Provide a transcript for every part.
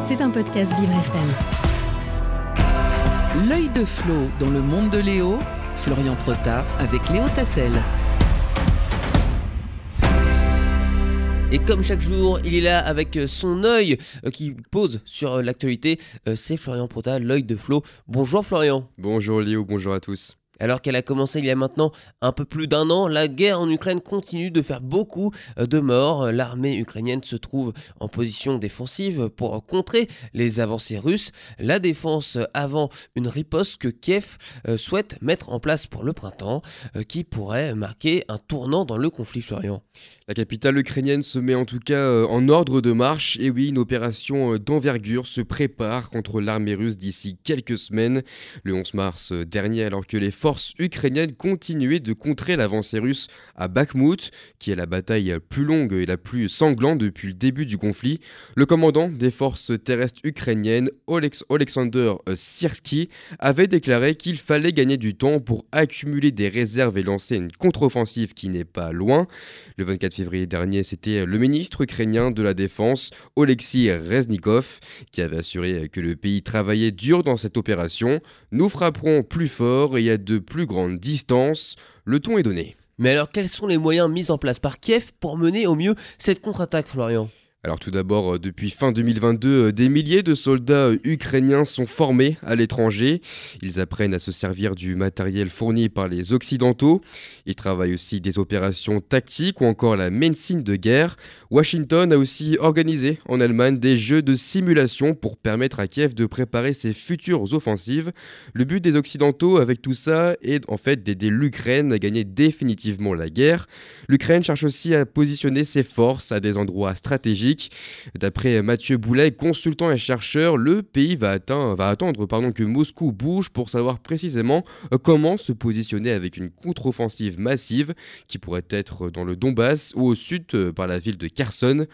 C'est un podcast Vivre FM. L'œil de Flo dans le monde de Léo, Florian Prota avec Léo Tassel. Et comme chaque jour, il est là avec son œil euh, qui pose sur euh, l'actualité. Euh, C'est Florian Prota, l'œil de Flo. Bonjour Florian. Bonjour Léo, bonjour à tous. Alors qu'elle a commencé il y a maintenant un peu plus d'un an, la guerre en Ukraine continue de faire beaucoup euh, de morts. L'armée ukrainienne se trouve en position défensive pour contrer les avancées russes. La défense avant une riposte que Kiev euh, souhaite mettre en place pour le printemps, euh, qui pourrait marquer un tournant dans le conflit Florian. La capitale ukrainienne se met en tout cas en ordre de marche et oui, une opération d'envergure se prépare contre l'armée russe d'ici quelques semaines. Le 11 mars dernier, alors que les forces ukrainiennes continuaient de contrer l'avancée russe à Bakhmut, qui est la bataille plus longue et la plus sanglante depuis le début du conflit, le commandant des forces terrestres ukrainiennes, Olex Alexander Sirski, avait déclaré qu'il fallait gagner du temps pour accumuler des réserves et lancer une contre-offensive qui n'est pas loin. Le 24 février dernier, c'était le ministre ukrainien de la Défense, Oleksiy Reznikov, qui avait assuré que le pays travaillait dur dans cette opération. Nous frapperons plus fort et à de plus grandes distances. Le ton est donné. Mais alors quels sont les moyens mis en place par Kiev pour mener au mieux cette contre-attaque Florian? Alors tout d'abord, euh, depuis fin 2022, euh, des milliers de soldats euh, ukrainiens sont formés à l'étranger. Ils apprennent à se servir du matériel fourni par les Occidentaux. Ils travaillent aussi des opérations tactiques ou encore la médecine de guerre. Washington a aussi organisé en Allemagne des jeux de simulation pour permettre à Kiev de préparer ses futures offensives. Le but des Occidentaux avec tout ça est en fait d'aider l'Ukraine à gagner définitivement la guerre. L'Ukraine cherche aussi à positionner ses forces à des endroits stratégiques D'après Mathieu Boulet, consultant et chercheur, le pays va, atteindre, attendre que Moscou bouge pour savoir précisément euh, comment se positionner avec une contre-offensive massive qui pourrait être dans le Donbass ou au sud euh, par la ville de Kherson.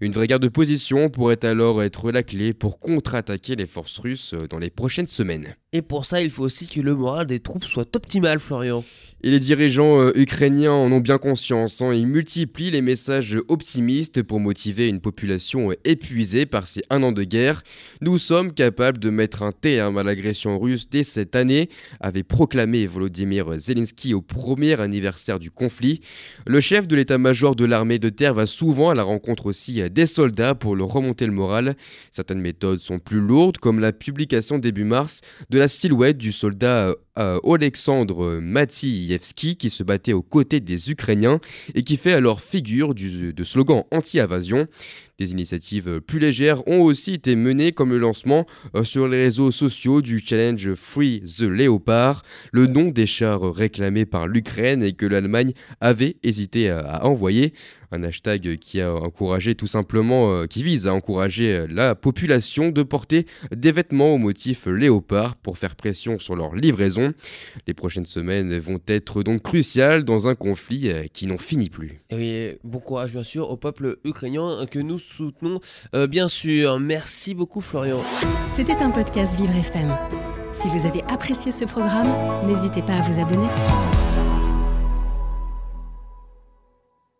Une vraie guerre de position pourrait alors être la clé pour contre-attaquer les forces russes euh, dans les prochaines semaines. Et pour ça, il faut aussi que le moral des troupes soit optimal, Florian. Et les dirigeants euh, ukrainiens en ont bien conscience. Hein. Ils multiplient les messages optimistes pour motiver une population épuisée par ces un an de guerre. Nous sommes capables de mettre un terme à l'agression russe dès cette année, avait proclamé Volodymyr Zelensky au premier anniversaire du conflit. Le chef de l'état-major de l'armée de terre va souvent à la rencontre aussi des soldats pour leur remonter le moral. Certaines méthodes sont plus lourdes, comme la publication début mars de la silhouette du soldat euh, Alexandre Matsievski qui se battait aux côtés des Ukrainiens et qui fait alors figure de slogan anti-invasion. Des initiatives plus légères ont aussi été menées comme le lancement euh, sur les réseaux sociaux du challenge Free the Leopard, le nom des chars réclamés par l'Ukraine et que l'Allemagne avait hésité à envoyer. Un hashtag qui a encouragé tout simplement, euh, qui vise à encourager la population de porter des vêtements au motif léopard pour faire pression sur leur livraison. Les prochaines semaines vont être donc cruciales dans un conflit euh, qui n'en finit plus. Et bon courage bien sûr au peuple ukrainien que nous soutenons euh, bien sûr. Merci beaucoup Florian. C'était un podcast Vivre FM. Si vous avez apprécié ce programme, n'hésitez pas à vous abonner.